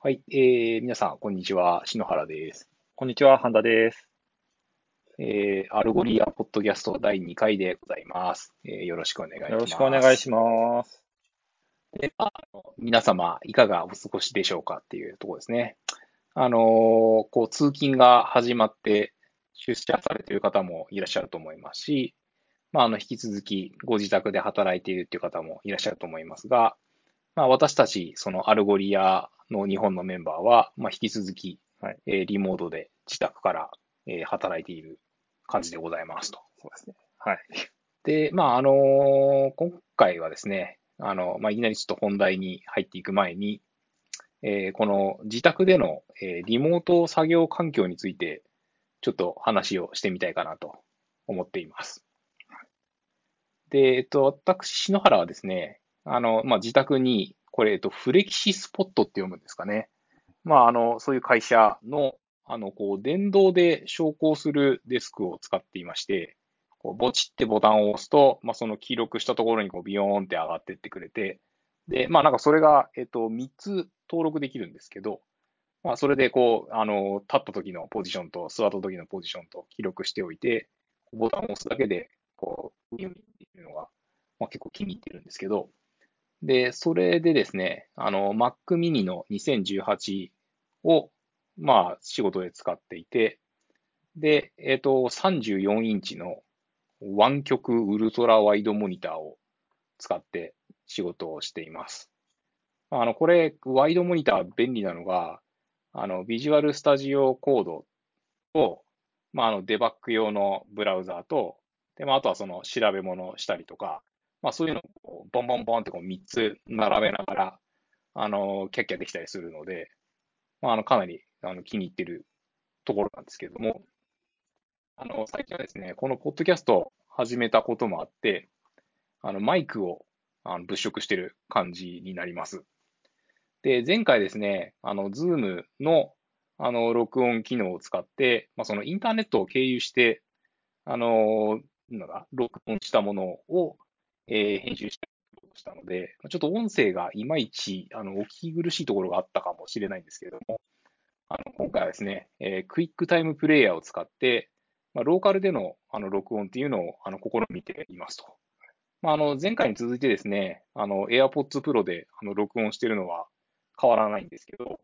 はい、えー、皆さん、こんにちは。篠原です。こんにちは、半田です。えー、アルゴリアポッドキャスト第2回でございます。えー、よろしくお願いします。よろしくお願いします。でまあ皆様、いかがお過ごしでしょうかっていうところですね。あのーこう、通勤が始まって出社されている方もいらっしゃると思いますし、まあ、あの、引き続きご自宅で働いているっていう方もいらっしゃると思いますが、まあ、私たち、そのアルゴリアの日本のメンバーは、まあ、引き続き、はいえーリモートで自宅から、えー働いている感じでございますと。そうですね。はい。で、まあ、あの今回はですね、あの、まあ、いきなりちょっと本題に入っていく前に、えーこの自宅での、えーリモート作業環境について、ちょっと話をしてみたいかなと思っています。で、えっと、私、篠原はですね、あの、まあ、自宅に、これ、えっと、フレキシスポットって読むんですかね。まあ、あの、そういう会社の、あの、こう、電動で昇降するデスクを使っていまして、こう、ボチってボタンを押すと、まあ、その記録したところにこう、ビヨーンって上がってってくれて、で、まあ、なんかそれが、えっと、3つ登録できるんですけど、まあ、それでこう、あの、立った時のポジションと座った時のポジションと記録しておいて、ボタンを押すだけで、こう、ビヨンっていうのが、まあ、結構気に入ってるんですけど、で、それでですね、あの、Mac mini の2018を、まあ、仕事で使っていて、で、えっと、34インチの湾曲ウルトラワイドモニターを使って仕事をしています。あの、これ、ワイドモニター便利なのが、あの、ビジュアルスタジオコードと、まあ、あの、デバッグ用のブラウザーと、で、まあ、あとはその調べ物をしたりとか、まあ、そういうのをボンボンボンってこう3つ並べながら、あの、キャッキャできたりするので、まあ、あの、かなりあの気に入ってるところなんですけども、あの、最近はですね、このポッドキャストを始めたこともあって、あの、マイクをあの物色してる感じになります。で、前回ですね、あの、ズームの、あの、録音機能を使って、まあ、そのインターネットを経由して、あの、なんだ、録音したものを、えー編集したので、ちょっと音声がいまいち、あの、お聞き苦しいところがあったかもしれないんですけれども、あの、今回はですね、えークイックタイムプレイヤーを使って、まあ、ローカルでの、あの、録音っていうのを、あの、試みていますと。まあ、あの、前回に続いてですね、あの、AirPods Pro で、あの、録音しているのは変わらないんですけど、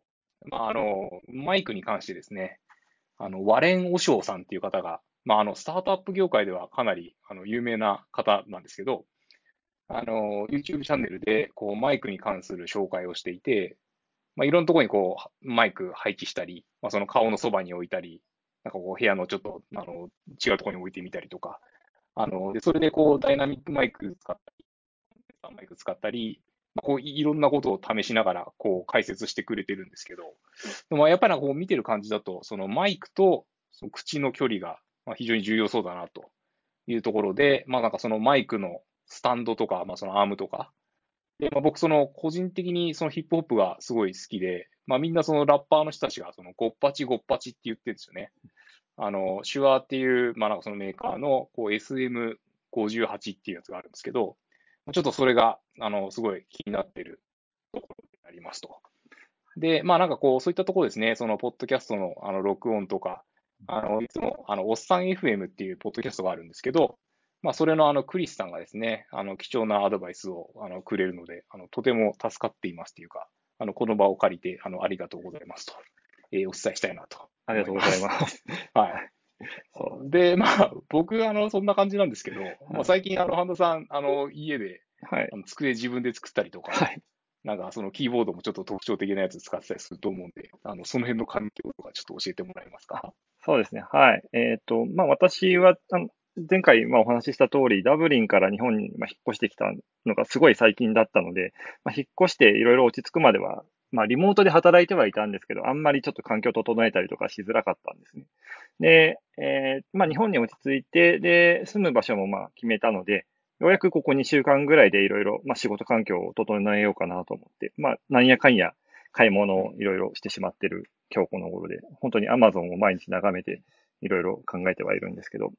まあ、あの、マイクに関してですね、あの、ワレン・オショウさんっていう方が、まあ、あの、スタートアップ業界ではかなり、あの、有名な方なんですけど、あの、YouTube チャンネルで、こう、マイクに関する紹介をしていて、まあ、いろんなところにこう、マイク配置したり、まあ、その顔のそばに置いたり、なんかこう、部屋のちょっと、あの、違うところに置いてみたりとか、あの、で、それでこう、ダイナミックマイク使ったり、マイク使ったり、こう、いろんなことを試しながら、こう、解説してくれてるんですけど、でもやっぱりこう、見てる感じだと、そのマイクとその口の距離が、まあ、非常に重要そうだな、というところで、まあなんかそのマイクのスタンドとか、まあそのアームとか、で、まあ僕その個人的にそのヒップホップがすごい好きで、まあみんなそのラッパーの人たちがそのゴッパチゴッパチって言ってるんですよね。あの、シュアーっていう、まあなんかそのメーカーのこう SM58 っていうやつがあるんですけど、ちょっとそれが、あの、すごい気になってるところになりますと。で、まあなんかこう、そういったところですね、そのポッドキャストのあの録音とか、あの、いつも、あの、おっさん FM っていうポッドキャストがあるんですけど、まあ、それのあの、クリスさんがですね、あの、貴重なアドバイスを、あの、くれるので、あの、とても助かっていますというか、あの、この場を借りて、あの、ありがとうございますと、えーお伝えしたいなと。ありがとうございます。はい。で、まあ、僕、あの、そんな感じなんですけど、まあ、最近、あの、半田さん、あの、家で、はい。あの机自分で作ったりとか、はい。なんか、そのキーボードもちょっと特徴的なやつ使ってたりすると思うんで、あの、その辺の環境とかちょっと教えてもらえますか？そうですね。はい。えっ、と、まあ、私は、あの前回、まあ、お話しした通り、ダブリンから日本にまあ引っ越してきたのがすごい最近だったので、まあ、引っ越していろいろ落ち着くまでは、まあ、リモートで働いてはいたんですけど、あんまりちょっと環境を整えたりとかしづらかったんですね。で、えーまあ、日本に落ち着いて、で、住む場所もまあ決めたので、ようやくここ2週間ぐらいでいろいろ、まあ、仕事環境を整えようかなと思って、まあ、なんやかんや買い物をいろいろしてしまってる今日この頃で、本当に Amazon を毎日眺めていろいろ考えてはいるんですけど。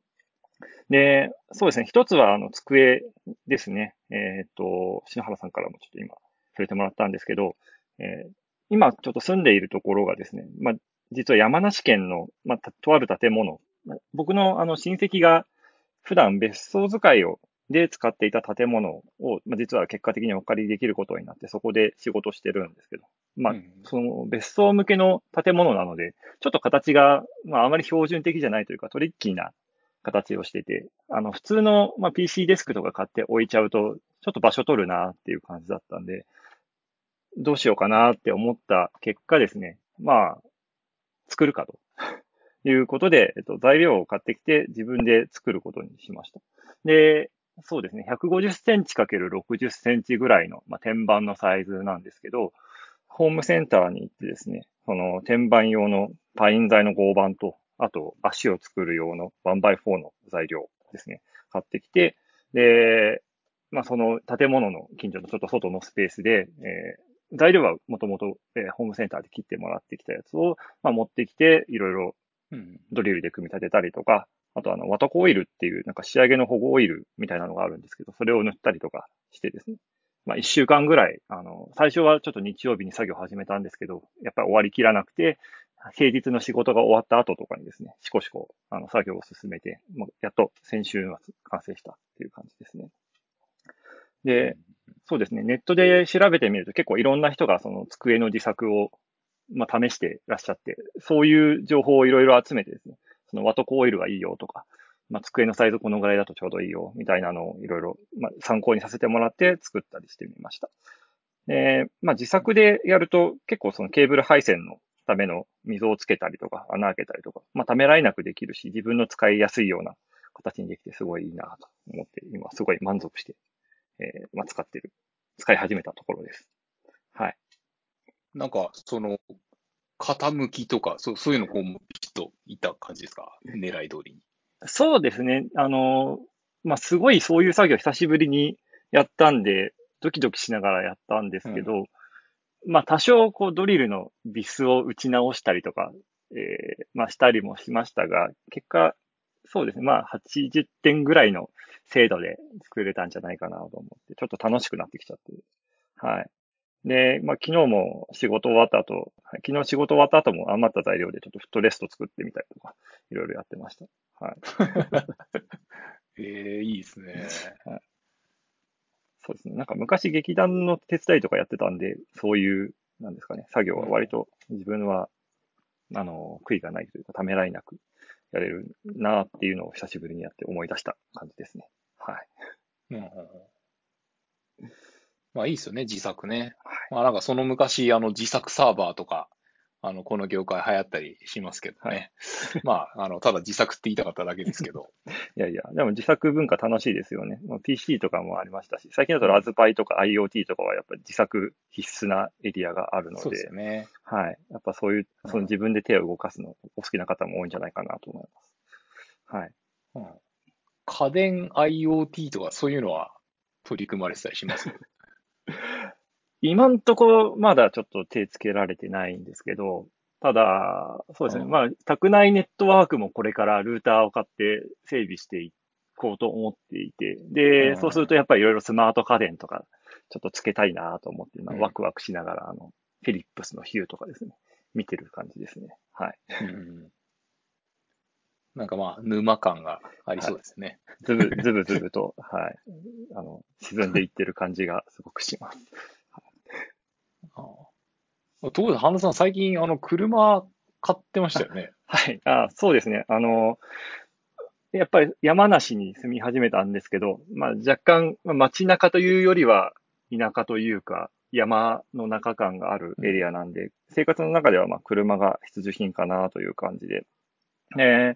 で、そうですね。一つは、あの、机ですね。えっ、と、篠原さんからもちょっと今触れてもらったんですけど、えー今ちょっと住んでいるところがですね、まあ、実は山梨県の、まあ、とある建物、僕のあの親戚が普段別荘使いをで使っていた建物を、まあ、実は結果的にお借りできることになって、そこで仕事してるんですけど、まあ、うん、その別荘向けの建物なので、ちょっと形が、まあ、あまり標準的じゃないというか、トリッキーな形をしてて、あの、普通の、まあ、PC デスクとか買って置いちゃうと、ちょっと場所取るなっていう感じだったんで、どうしようかなって思った結果ですね、まあ、作るかと。いうことで、えっと、材料を買ってきて自分で作ることにしました。で、そうですね、150センチ ×60 センチぐらいの、まあ、天板のサイズなんですけど、ホームセンターに行ってですね、その天板用のパイン材の合板と、あと足を作る用の 1x4 の材料ですね、買ってきて、で、まあその建物の近所のちょっと外のスペースで、えー、材料はもともとホームセンターで切ってもらってきたやつを、まあ、持ってきて、いろいろドリルで組み立てたりとか、あとあの、ワトコオイルっていうなんか仕上げの保護オイルみたいなのがあるんですけど、それを塗ったりとかしてですね。まあ一週間ぐらい、あの、最初はちょっと日曜日に作業始めたんですけど、やっぱり終わりきらなくて、平日の仕事が終わった後とかにですね、しこしこ、あの、作業を進めて、もうやっと先週末完成したっていう感じですね。で、そうですね、ネットで調べてみると結構いろんな人がその机の自作を、まあ、試してらっしゃって、そういう情報をいろいろ集めてですね、そのワトコオイルがいいよとか、まあ、机のサイズこのぐらいだとちょうどいいよ、みたいなのをいろいろ、まあ、参考にさせてもらって作ったりしてみました。で、まあ、自作でやると結構そのケーブル配線のための溝をつけたりとか、穴開けたりとか、まあ、ためらいなくできるし、自分の使いやすいような形にできてすごいいいなと思って、今すごい満足して、えー、まあ、使ってる、使い始めたところです。はい。なんか、その、傾きとか、そう、そういうのこう、ピッといった感じですか？狙い通りに。そうですね。あの、まあ、すごいそういう作業久しぶりにやったんで、ドキドキしながらやったんですけど、うん、まあ、多少、こう、ドリルのビスを打ち直したりとか、えー、まあ、したりもしましたが、結果、そうですね。まあ、80点ぐらいの精度で作れたんじゃないかなと思って、ちょっと楽しくなってきちゃって。はい。で、まあ、昨日も仕事終わった後、昨日仕事終わった後も余った材料でちょっとフットレスト作ってみたりとか、いろいろやってました。はい。え えー、いいですね。はい。そうですね。なんか昔劇団の手伝いとかやってたんで、そういう、なんですかね、作業は割と自分は、あの、悔いがないというか、ためらいなくやれるなっていうのを久しぶりにやって思い出した感じですね。はい。うんまあいいですよね、自作ね。まあなんかその昔、あの自作サーバーとか、あの、この業界流行ったりしますけどね。はい、まあ、あの、ただ自作って言いたかっただけですけど。いやいや、でも自作文化楽しいですよね。PC とかもありましたし、最近だとラズパイとか IoT とかはやっぱり自作必須なエリアがあるので。そうですよね。はい。やっぱそういう、その自分で手を動かすのお好きな方も多いんじゃないかなと思います。はい。うん、家電 IoT とかそういうのは取り組まれてたりします？今んとこまだちょっと手つけられてないんですけど、ただ、そうですね。まあ、宅内ネットワークもこれからルーターを買って整備していこうと思っていて、で、そうするとやっぱりいろいろスマート家電とか、ちょっとつけたいなと思って、今ワクワクしながら、あの、フィリップスのヒューとかですね、見てる感じですね。はい。うんなんかまあ、沼感がありそうですね。はい、ずぶ、ずぶずぶと、はい。あの、沈んでいってる感じがすごくします。ああところで、半田さん、最近、あの、車買ってましたよね。はい。あそうですね。あの、やっぱり山梨に住み始めたんですけど、まあ若干、街中というよりは田舎というか、山の中感があるエリアなんで、生活の中ではまあ車が必需品かなという感じで、えー、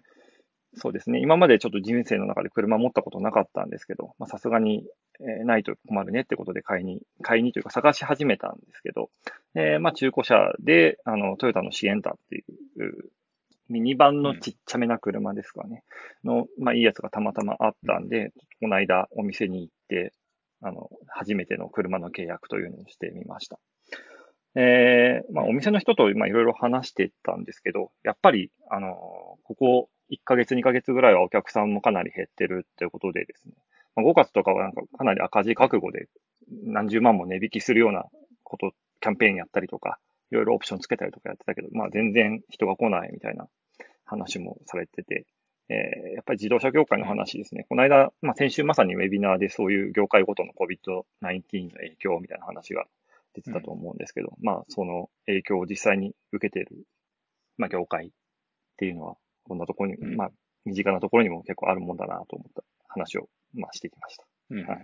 そうですね。今までちょっと人生の中で車持ったことなかったんですけど、まあさすがに、えー、ないと困るねってことで買いに、買いにというか探し始めたんですけど、えー、まあ中古車で、あの、トヨタのシエンタっていう、ミニバンのちっちゃめな車ですかね。の、まあいいやつがたまたまあったんで、この間お店に行って、あの、初めての車の契約というのをしてみました。えー、まあお店の人と今いろいろ話してたんですけど、やっぱり、あの、ここ1ヶ月、2ヶ月ぐらいはお客さんもかなり減ってるってことでですね、まあ、5月とかはなんかかなり赤字覚悟で何十万も値引きするようなこと、キャンペーンやったりとか、いろいろオプションつけたりとかやってたけど、まあ全然人が来ないみたいな話もされてて、えー、やっぱり自動車業界の話ですね。この間、まあ先週まさにウェビナーでそういう業界ごとの COVID-19 の影響みたいな話が出てたと思うんですけど、うん、まあその影響を実際に受けている、まあ業界っていうのは、こんなところに、うん、まあ身近なところにも結構あるもんだなと思った話を、まあしてきました。うん、はい。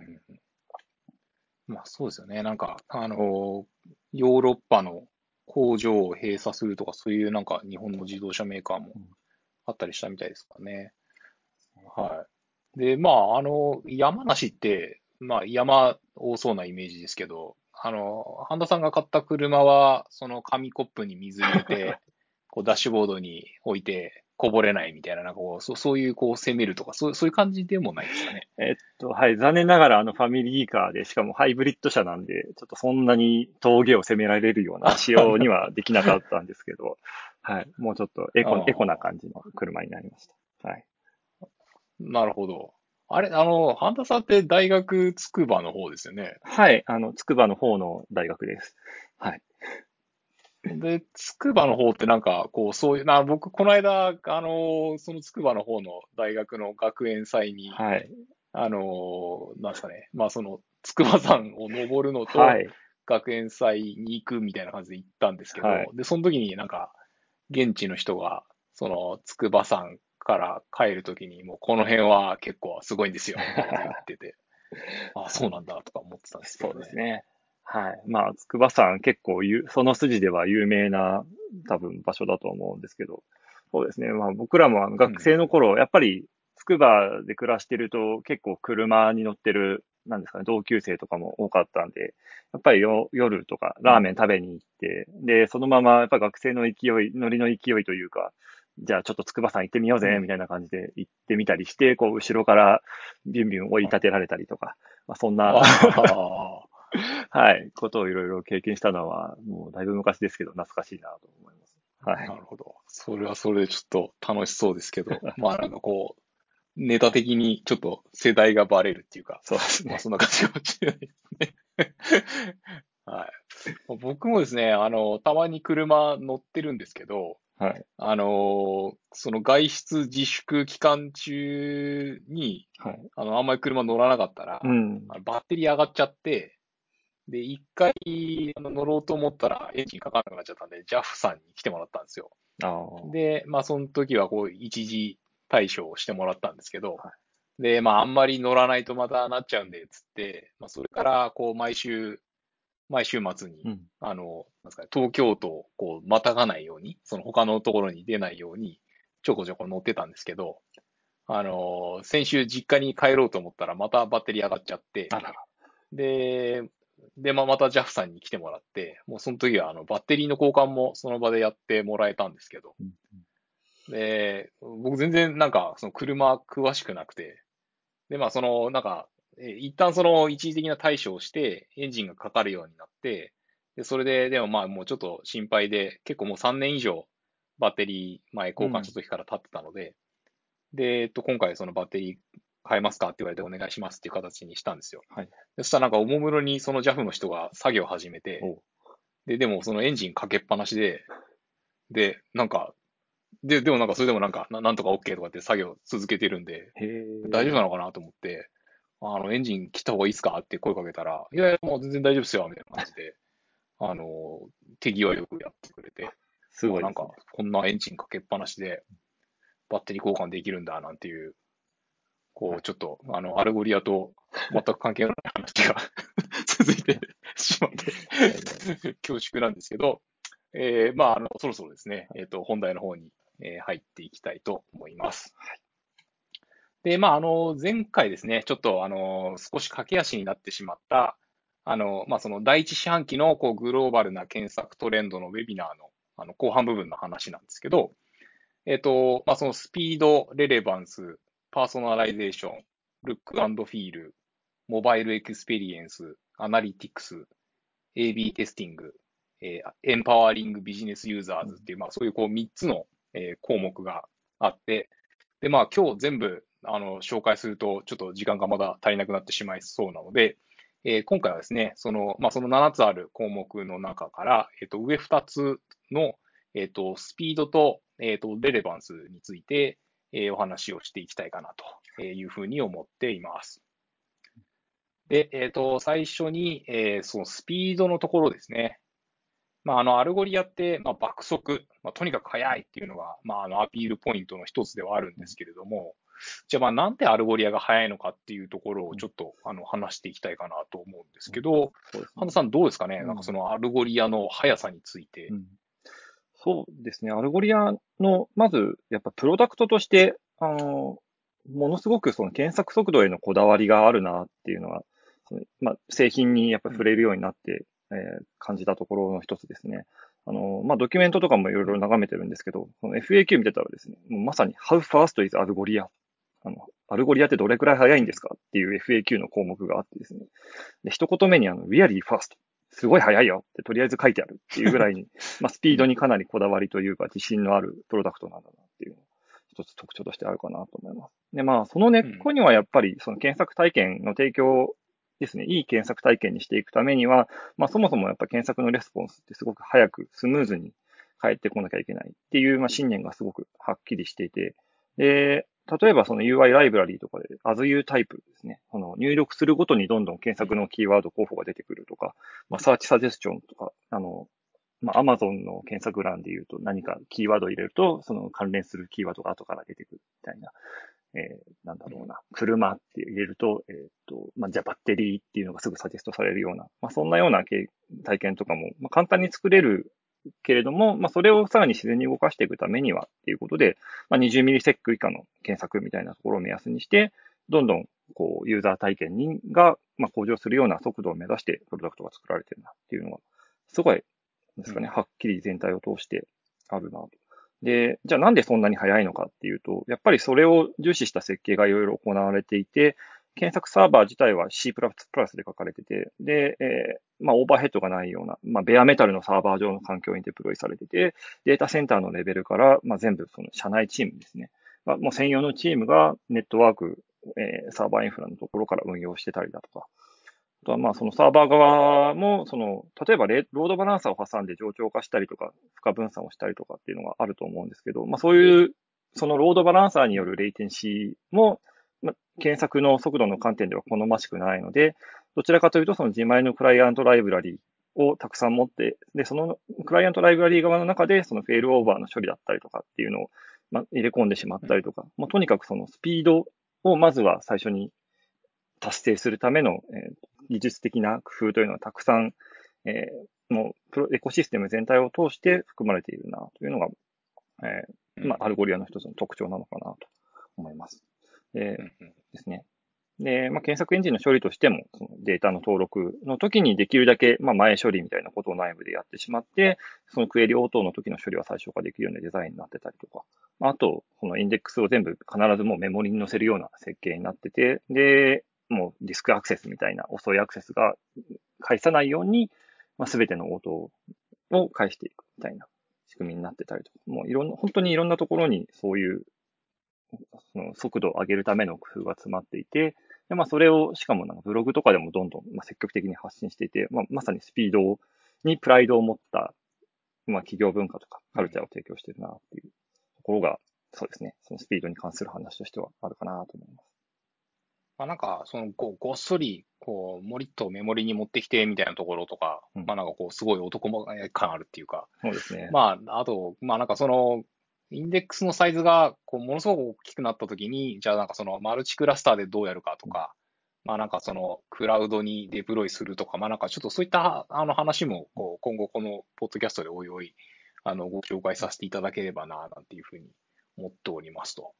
まあそうですよね。なんか、あの、ヨーロッパの工場を閉鎖するとか、そういうなんか日本の自動車メーカーもあったりしたみたいですかね。はい。で、まあ、あの、山梨って、まあ、山多そうなイメージですけど、あの、半田さんが買った車は、その紙コップに水入れて、こうダッシュボードに置いて、こぼれないみたいな、なんかこう、そそういうこう攻めるとか、そうそういう感じでもないですかね。えっと、はい。残念ながらあのファミリーカーで、しかもハイブリッド車なんで、ちょっとそんなに峠を攻められるような仕様にはできなかったんですけど、はい。もうちょっとエコ、エコな感じの車になりました。はい。なるほど。あれ、あの、半田さんって大学筑波の方ですよね？はい。あの、筑波の方の大学です。はい。で、筑波の方ってなんか、こう、そういう、な、僕、この間、あの、その筑波の方の大学の学園祭に、はい。あの、なんですかね、まあ、その、筑波山を登るのと、はい。学園祭に行くみたいな感じで行ったんですけど、はい、で、その時になんか、現地の人が、その、筑波山から帰るときに、もうこの辺は結構すごいんですよ、って言ってて、あそうなんだとか思ってたんですけど、ね、そうですね。はい。まあ、筑波山結構その筋では有名な多分場所だと思うんですけど、そうですね。まあ僕らも学生の頃、うん、やっぱり筑波で暮らしてると結構車に乗ってる、なんですかね、同級生とかも多かったんで、やっぱり夜とかラーメン食べに行って、うん、で、そのままやっぱ学生の勢い、ノリの勢いというか、じゃあちょっと筑波山行ってみようぜ、みたいな感じで行ってみたりして、こう、後ろからビュンビュン追い立てられたりとか、まあ、そんな はい、ことをいろいろ経験したのは、もうだいぶ昔ですけど、懐かしいなと思います。はい。なるほど。それはそれでちょっと楽しそうですけど、まあなんかこう、ネタ的にちょっと世代がバレるっていうか、そうですね。まあそんな感じかもしれないですね。はい。僕もですね、あの、たまに車乗ってるんですけど、はい。あのその外出自粛期間中に、はい。あの、あんまり車乗らなかったら、うん。バッテリー上がっちゃって、で、一回あの乗ろうと思ったらエンジンかかんなくなっちゃったんで、JAF さんに来てもらったんですよ。で、まあその時はこう一時対処をしてもらったんですけど、はい、で、まああんまり乗らないとまたなっちゃうんで、つって、まあそれからこう毎週、毎週末に、うん、あの、なんですかね、東京都をこうまたがないように、その他のところに出ないように、ちょこちょこ乗ってたんですけど、あの、先週実家に帰ろうと思ったらまたバッテリー上がっちゃって、で、で、まあ、また JAF さんに来てもらって、もうその時はあのバッテリーの交換もその場でやってもらえたんですけど、で、僕全然なんかその車詳しくなくて、で、まあそのなんか、一旦その一時的な対処をして、エンジンがかかるようになって、で、それで、でもまあもうちょっと心配で、結構もう3年以上バッテリー前交換した時から経ってたので、うん、で、えっと、今回そのバッテリー変えますかって言われてお願いしますっていう形にしたんですよ。はい。そしたらなんかおもむろにその JAF の人が作業を始めて、で、でもそのエンジンかけっぱなしで、で、なんか、で、でもなんかそれでもなんか、ななんとか OK とかって作業続けてるんで、大丈夫なのかなと思って、あの、エンジン切った方がいいですかって声かけたら、いやいや、もう全然大丈夫ですよ、みたいな感じで、あの、手際よくやってくれて、すごい、なんか、こんなエンジンかけっぱなしで、バッテリー交換できるんだ、なんていうこう、ちょっと、あの、アルゴリアと全く関係のない話が 続いてしまって恐縮なんですけど、えー、まあ、あの、そろそろですね、えっ、ー、と、本題の方に、えー、入っていきたいと思います。はい、で、まあ、あの、前回ですね、ちょっと、あの、少し駆け足になってしまった、あの、まあ、その第一四半期のこうグローバルな検索トレンドのウェビナーのあの後半部分の話なんですけど、えっ、ー、と、まあ、そのスピード、 relevance、personalization、look and feel、mobile experience、analytics、AB testing、えー、 empowering business users っていう、まあそういうこう3つの、えー、項目があって、で、まあ今日全部あの紹介するとちょっと時間がまだ足りなくなってしまいそうなので、えー今回はですね、その、まあ、その7つある項目の中から、えっ、と、上2つの、えっ、と、スピードと、えっ、と、 relevance について、えーお話をしていきたいかなというふうに思っています。で、えっ、と、最初に、えーそのスピードのところですね。まあ、あの、アルゴリアって、まあ、爆速、まあ、とにかく速いっていうのが、まあ、あの、アピールポイントの一つではあるんですけれども、じゃあ、まあ、なんでアルゴリアが速いのかっていうところをちょっと、あの、話していきたいかなと思うんですけど、そうですねさんどうですかね？うんなんかそのアルゴリアの速さについてう。んそうですね。アルゴリアの、まず、やっぱプロダクトとして、あの、ものすごくその検索速度へのこだわりがあるなっていうのは、そのまあ、製品にやっぱ触れるようになって、えー感じたところの一つですね。あの、まあ、ドキュメントとかもいろいろ眺めてるんですけど、この FAQ 見てたらですね、もうまさに How fast is アルゴリアあの、アルゴリアってどれくらい速いんですかっていう FAQ の項目があってですね。で、一言目にあの、really fast すごい速いよってとりあえず書いてあるっていうぐらいに、まあ、スピードにかなりこだわりというか、自信のあるプロダクトなんだなっていうのが一つ特徴としてあるかなと思います。で、まあ、その根っこにはやっぱり、その検索体験の提供ですね、いい検索体験にしていくためには、まあ、そもそもやっぱ検索のレスポンスってすごく早く、スムーズに返ってこなきゃいけないっていう、まあ、信念がすごくはっきりしていて、で、例えばその UI ライブラリーとかで AsU タイプですね。その入力するごとにどんどん検索のキーワード候補が出てくるとか、まあ、サーチサジェスチョンとか、あの、まあ、Amazon の検索欄で言うと何かキーワードを入れると、その関連するキーワードが後から出てくるみたいな。えーなんだろうな。車って入れると、えっ、と、まあ、じゃあバッテリーっていうのがすぐサジェストされるような、まあ、そんなような体験とかも、まあ、簡単に作れるけれども、まあ、それをさらに自然に動かしていくためにはっていうことで、まあ、20ミリセック以下の検索みたいなところを目安にして、どんどん、こう、ユーザー体験にが、まあ、向上するような速度を目指して、プロダクトが作られてるなっていうのが、すごい、ですかね、うんはっきり全体を通してあるなと。で、じゃあなんでそんなに速いのかっていうと、やっぱりそれを重視した設計がいろいろ行われていて、検索サーバー自体は C++ で書かれてて、で、えーまあ、オーバーヘッドがないような、まあ、ベアメタルのサーバー上の環境にデプロイされてて、データセンターのレベルから、まあ、全部その社内チームですね。まあ、もう専用のチームがネットワーク、えーサーバーインフラのところから運用してたりだとか、あとはまあそのサーバー側も、その、例えばロードバランサーを挟んで冗長化したりとか、負荷分散をしたりとかっていうのがあると思うんですけど、まあそういう、そのロードバランサーによるレイテンシーも、検索の速度の観点では好ましくないので、どちらかというとその自前のクライアントライブラリをたくさん持って、で、そのクライアントライブラリー側の中でそのフェールオーバーの処理だったりとかっていうのを、ま、入れ込んでしまったりとか、もうとにかくそのスピードをまずは最初に達成するための、えー技術的な工夫というのはたくさん、えーもうプロエコシステム全体を通して含まれているなというのが、えーまあ、アルゴリアの一つの特徴なのかなと思います。でうんうん。ですね。で、まあ、検索エンジンの処理としても、そのデータの登録の時にできるだけ、まあ、前処理みたいなことを内部でやってしまって、そのクエリ応答の時の処理は最小化できるようなデザインになってたりとか、あと、このインデックスを全部必ずもうメモリに載せるような設計になってて、で、もうディスクアクセスみたいな遅いアクセスが返さないように、まあ、全ての応答を返していくみたいな仕組みになってたりとか、もういろんな、本当にいろんなところにそういう速度を上げるための工夫が詰まっていて、でまあ、それを、しかもなんかブログとかでもどんどん、まあ、積極的に発信していて、まあ、まさにスピードにプライドを持った、まあ、企業文化とかカルチャーを提供しているなっていうところが、そうですね、そのスピードに関する話としてはあるかなと思います。まあなんか、その、ごごっそり、こう、もりっとメモリに持ってきてみたいなところとか、うんまあなんかこう、すごい男感あるっていうか、そうですね。まあ、あと、まあなんかその、インデックスのサイズが、こう、ものすごく大きくなったときに、じゃあなんかその、マルチクラスターでどうやるかとか、まあなんかその、クラウドにデプロイするとか、まあなんかちょっとそういった、あの話も、こう、今後このポッドキャストでおいおい、あの、ご紹介させていただければな、なんていうふうに思っておりますと。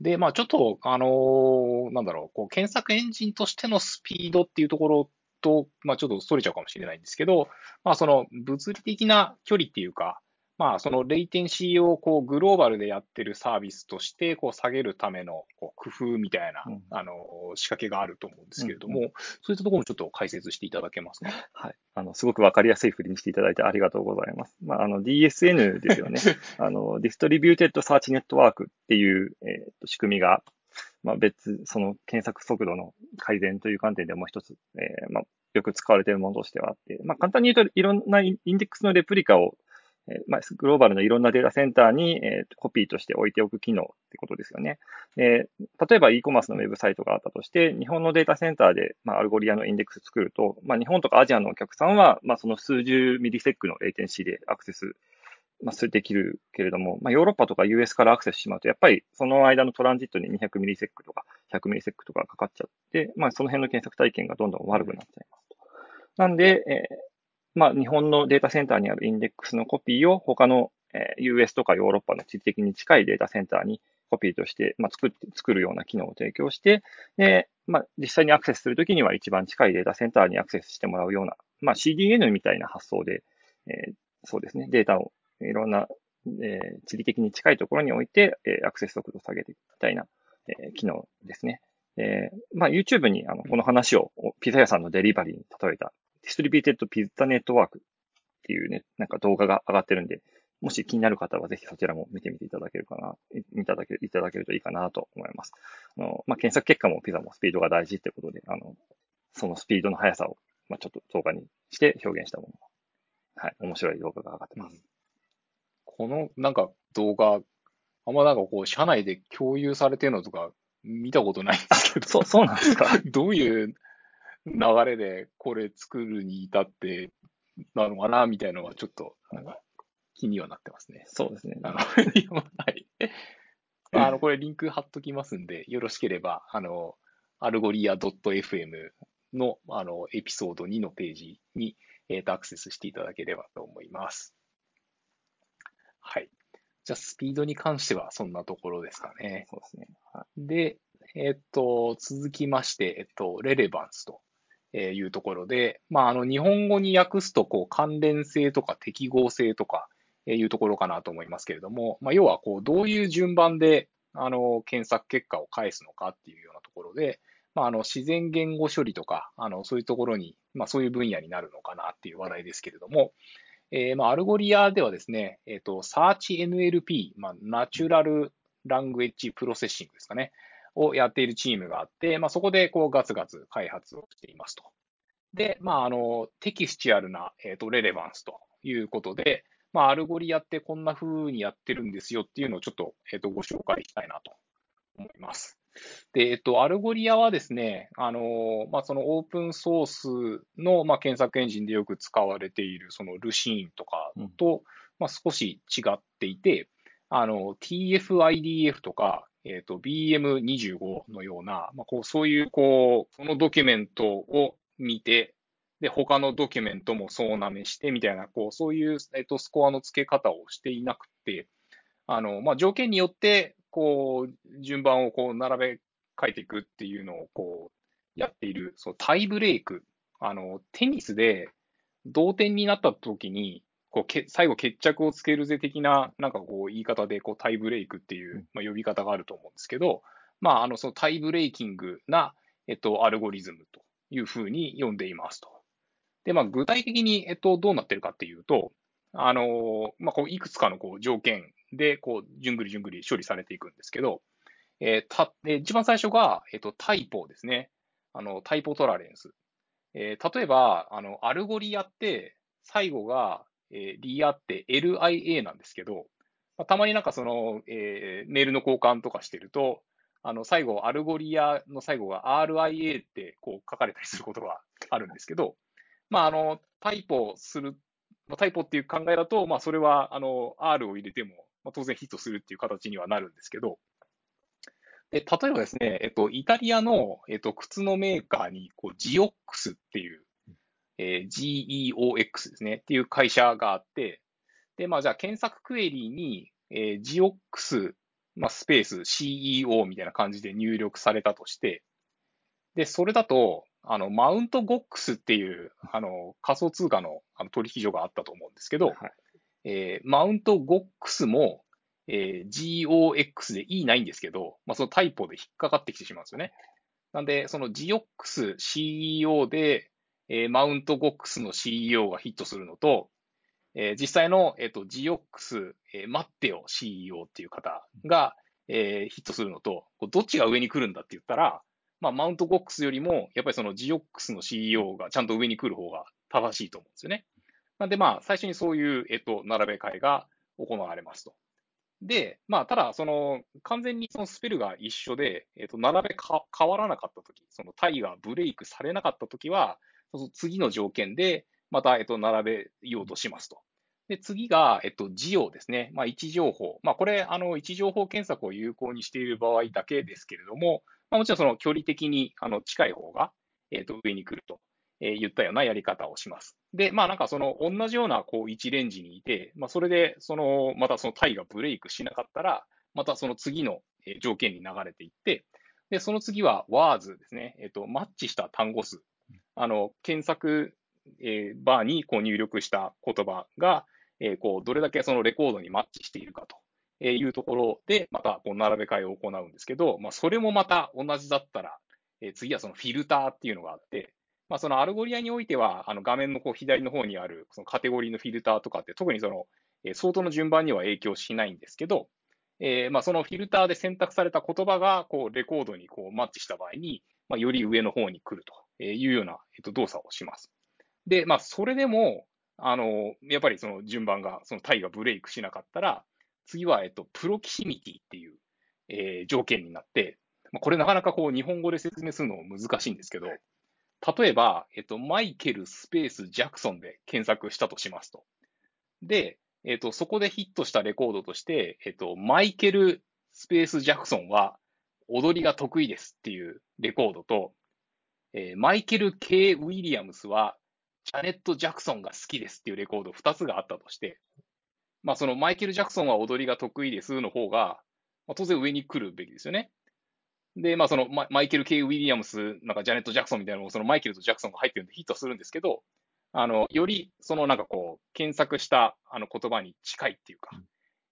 で、まあちょっと、あのなんだろう、こう、検索エンジンとしてのスピードっていうところと、まあちょっとそれちゃうかもしれないんですけど、まあその物理的な距離っていうか、まあそのレイテンシーをこうグローバルでやってるサービスとしてこう下げるためのこう工夫みたいな、うんあの、仕掛けがあると思うんですけれども、うんそういったところもちょっと解説していただけますか？はい。あの、すごくわかりやすい振りにしていただいてありがとうございます。まあ、あの、DSN ですよね。あの、Distributed Search Network っていう、えーと仕組みが、まあ、別、その検索速度の改善という観点でもう一つ、えー、まあ、よく使われているものとしてはあって、まあ、簡単に言うと、いろんなインデックスのレプリカをえまあ、グローバルのいろんなデータセンターに、えー、コピーとして置いておく機能ってことですよね。えー、例えば e コマースのウェブサイトがあったとして、日本のデータセンターで、まあ、アルゴリアのインデックス作ると、まあ、日本とかアジアのお客さんは、まあ、その数十 millisec のレイテンシーでアクセス、まあ、できるけれども、まあ、ヨーロッパとか US からアクセスしまうと、やっぱりその間のトランジットに200 millisec とか100 millisec とかかかっちゃって、まあ、その辺の検索体験がどんどん悪くなっちゃいます。なんで、えーまあ、日本のデータセンターにあるインデックスのコピーを他の、え、US とかヨーロッパの地理的に近いデータセンターにコピーとして、まあ、作って、作るような機能を提供して、で、まあ、実際にアクセスするときには一番近いデータセンターにアクセスしてもらうような、まあ、CDN みたいな発想で、えー、そうですね、データをいろんな、えー、地理的に近いところに置いて、えー、アクセス速度を下げていくみたいな、えー、機能ですね。えー、まあ、YouTube にあのこの話をピザ屋さんのデリバリーに例えた Distributed Pizza Network っていうね、なんか動画が上がってるんで、もし気になる方はぜひそちらも見てみていただけるかな、見ただけ、いただけるといいかなと思います。あの、まあ、検索結果もピザもスピードが大事ってことで、あの、そのスピードの速さを、まあ、ちょっと動画にして表現したもの。はい、面白い動画が上がってます。この、なんか動画、あんまなんかこう、社内で共有されてるのとか見たことないんですけど。そう、そうなんですか？どういう流れでこれ作るに至ってなのかな、みたいなのはちょっと、気にはなってますね。そうですね。あの、は い。あの、これリンク貼っときますんで、よろしければ、あの、アルゴリア .fm の、あの、エピソード2のページに、えっ、ー、と、アクセスしていただければと思います。はい。じゃあ、スピードに関してはそんなところですかね。そうですね。はい、で、えっ、ー、と、続きまして、えっ、と、 relevance とというところで、まあ、あの、日本語に訳すと、こう、関連性とか適合性とかいうところかなと思いますけれども、まあ、要は、こう、どういう順番で、あの、検索結果を返すのかっていうようなところで、まあ、あの、自然言語処理とか、あの、そういうところに、まあ、そういう分野になるのかなっていう話題ですけれども、えー、まあ、 Algolia ではですね、えっ、ー、と、 Search NLP、まあ、 Natural Language Processing ですかね。をやっているチームがあって、まあ、そこでこうガツガツ開発をしていますと。で、まあ、あの、 textual な、えっ、ー、と、 relevance ということで、まあ、 Algolia ってこんな風にやってるんですよっていうのをちょっと、えっ、ー、と、ご紹介したいなと思います。で、えっと、 Algolia はですね、あの、まあ、そのオープンソースの、まあ、検索エンジンでよく使われている、その Lucene とかと、うん、まあ、少し違っていて、あの、TF-IDF とか、えっ、ー、と、BM25 のような、まあ、こう、そういう、こう、このドキュメントを見て、で、他のドキュメントもそうなめして、みたいな、こう、そういう、えっ、ー、と、スコアの付け方をしていなくて、あの、まあ、条件によって、こう、順番をこう、並べ替えていくっていうのを、こう、やっている、そう、タイブレイク。あの、テニスで、同点になった時に、こうけ最後決着をつけるぜ的な、なんかこう言い方でこうタイブレイクっていう、まあ、呼び方があると思うんですけど、まあ、あの、そのタイブレイキングな、えっと、アルゴリズムというふうに呼んでいますと。で、まあ、具体的に、えっと、どうなってるかっていうと、あの、まあ、こう、いくつかのこう条件で、こう、じゅんぐりじゅんぐり処理されていくんですけど、えー、た、えー、一番最初が、えっと、タイポですね。あの、タイポトラレンス。えー、例えば、あの、 Algolia って、最後が、えー、リアって LIA なんですけど、まあ、たまになんかその、えー、メールの交換とかしてると、あの、最後、 Algolia の最後が RIA ってこう書かれたりすることがあるんですけど、まあ、あの、タイポする、タイポっていう考えだと、まあ、それは、あの、R を入れても、まあ、当然ヒットするっていう形にはなるんですけど、で例えばですね、えっと、イタリアの、えっと、靴のメーカーに、こう、ジオックスっていう、えー、GEOX ですね、っていう会社があって、で、まあじゃあ検索クエリーに、えー、GEOX、まあ、スペース CEO みたいな感じで入力されたとして、で、それだと、あの、マウントゴックスっていう、あの、仮想通貨のあの取引所があったと思うんですけど、はい、えー、マウントゴックスも、えー、GOX で E ないんですけど、まあ、そのタイプで引っかかってきてしまうんですよね。なんで、その GOX CEO で、えー、マウントゴックスの CEO がヒットするのと、えー、実際の、えっ、ー、と、ジオックス、えー、マッテオ CEO っていう方が、えーヒットするのと、どっちが上に来るんだって言ったら、まあ、マウントゴックスよりも、やっぱりそのジオックスの CEO がちゃんと上に来る方が正しいと思うんですよね。なんでまあ、最初にそういう、えっと、並べ替えが行われますと。で、まあ、ただ、その、完全にそのスペルが一緒で、えっと、並べか変わらなかったとき、そのタイがブレイクされなかったときは、その次の条件で、また、えっと、並べようとしますと。で、次が、えっと、ジオですね。まあ、位置情報。まあ、これ、あの、位置情報検索を有効にしている場合だけですけれども、まあ、もちろんその距離的に、あの、近い方が、えっと、上に来ると、えー言ったようなやり方をします。で、まあ、なんかその、同じような、こう、位置レンジにいて、まあ、それで、その、またそのタイがブレイクしなかったら、またその次の条件に流れていって、で、その次は WARS ですね。えっと、マッチした単語数。あの、検索、えーバーにこう入力した言葉が、えーこう、どれだけそのレコードにマッチしているかというところで、またこう並べ替えを行うんですけど、まあ、それもまた同じだったら、えー次はそのフィルターっていうのがあって、まあ、その Algolia においては、あの画面のこう左の方にあるそのカテゴリーのフィルターとかって、特にその、えソートの順番には影響しないんですけど、えーまあ、そのフィルターで選択された言葉が、こう、レコードにこうマッチした場合に、まあ、より上の方に来ると。というような、えっと、動作をします。で、まあ、それでも、あの、やっぱりその順番が、その tie がブレイクしなかったら、次は、えっと、 proximity っていう、えー条件になって、まあ、これなかなかこう、日本語で説明するのも難しいんですけど、例えば、えっと、マイケルスペースジャクソンで検索したとしますと。で、えっと、そこでヒットしたレコードとして、えっと、マイケルスペースジャクソンは踊りが得意ですっていうレコードと、えーマイケル・ K・ ウィリアムスはジャネット・ジャクソンが好きですっていうレコード2つがあったとして、まあそのマイケル・ジャクソンは踊りが得意ですの方が、まあ、当然上に来るべきですよね。で、まあそのママイケル・ K・ ウィリアムス、なんかジャネット・ジャクソンみたいなのもそのマイケルとジャクソンが入ってるんでヒットするんですけど、あの、よりそのなんかこう、検索したあの言葉に近いっていうか、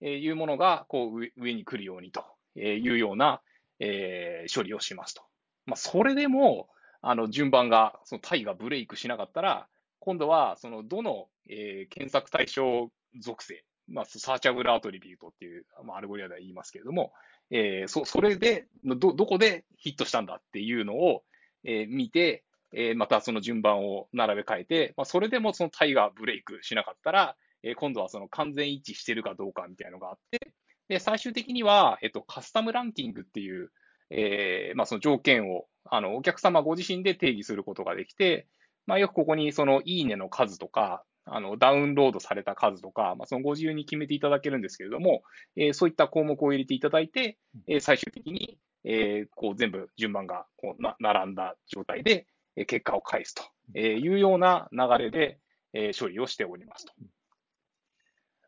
えーいうものがこう上上に来るようにというような、えー処理をしますと。まあそれでも、あの順番が、そのタイがブレイクしなかったら、今度はそのどの、えー検索対象属性、まあ、 searchable attribute っていう、まあ、 Algolia では言いますけれども、えーそ、それで、ど、どこでヒットしたんだっていうのを、えー見て、えーまたその順番を並べ替えて、まあ、それでもその tie がブレイクしなかったら、えー今度はその完全一致してるかどうかみたいなのがあって、で、最終的には、えっと、カスタムランキングっていう、えーまあ、その条件を、あの、お客様ご自身で定義することができて、まあ、よくここにそのいいねの数とか、あの、ダウンロードされた数とか、まあ、そのご自由に決めていただけるんですけれども、えーそういった項目を入れていただいて、えー最終的に、えーこう全部順番がこうな並んだ状態で、えー結果を返すとえーいうような流れで、えー処理をしておりますと。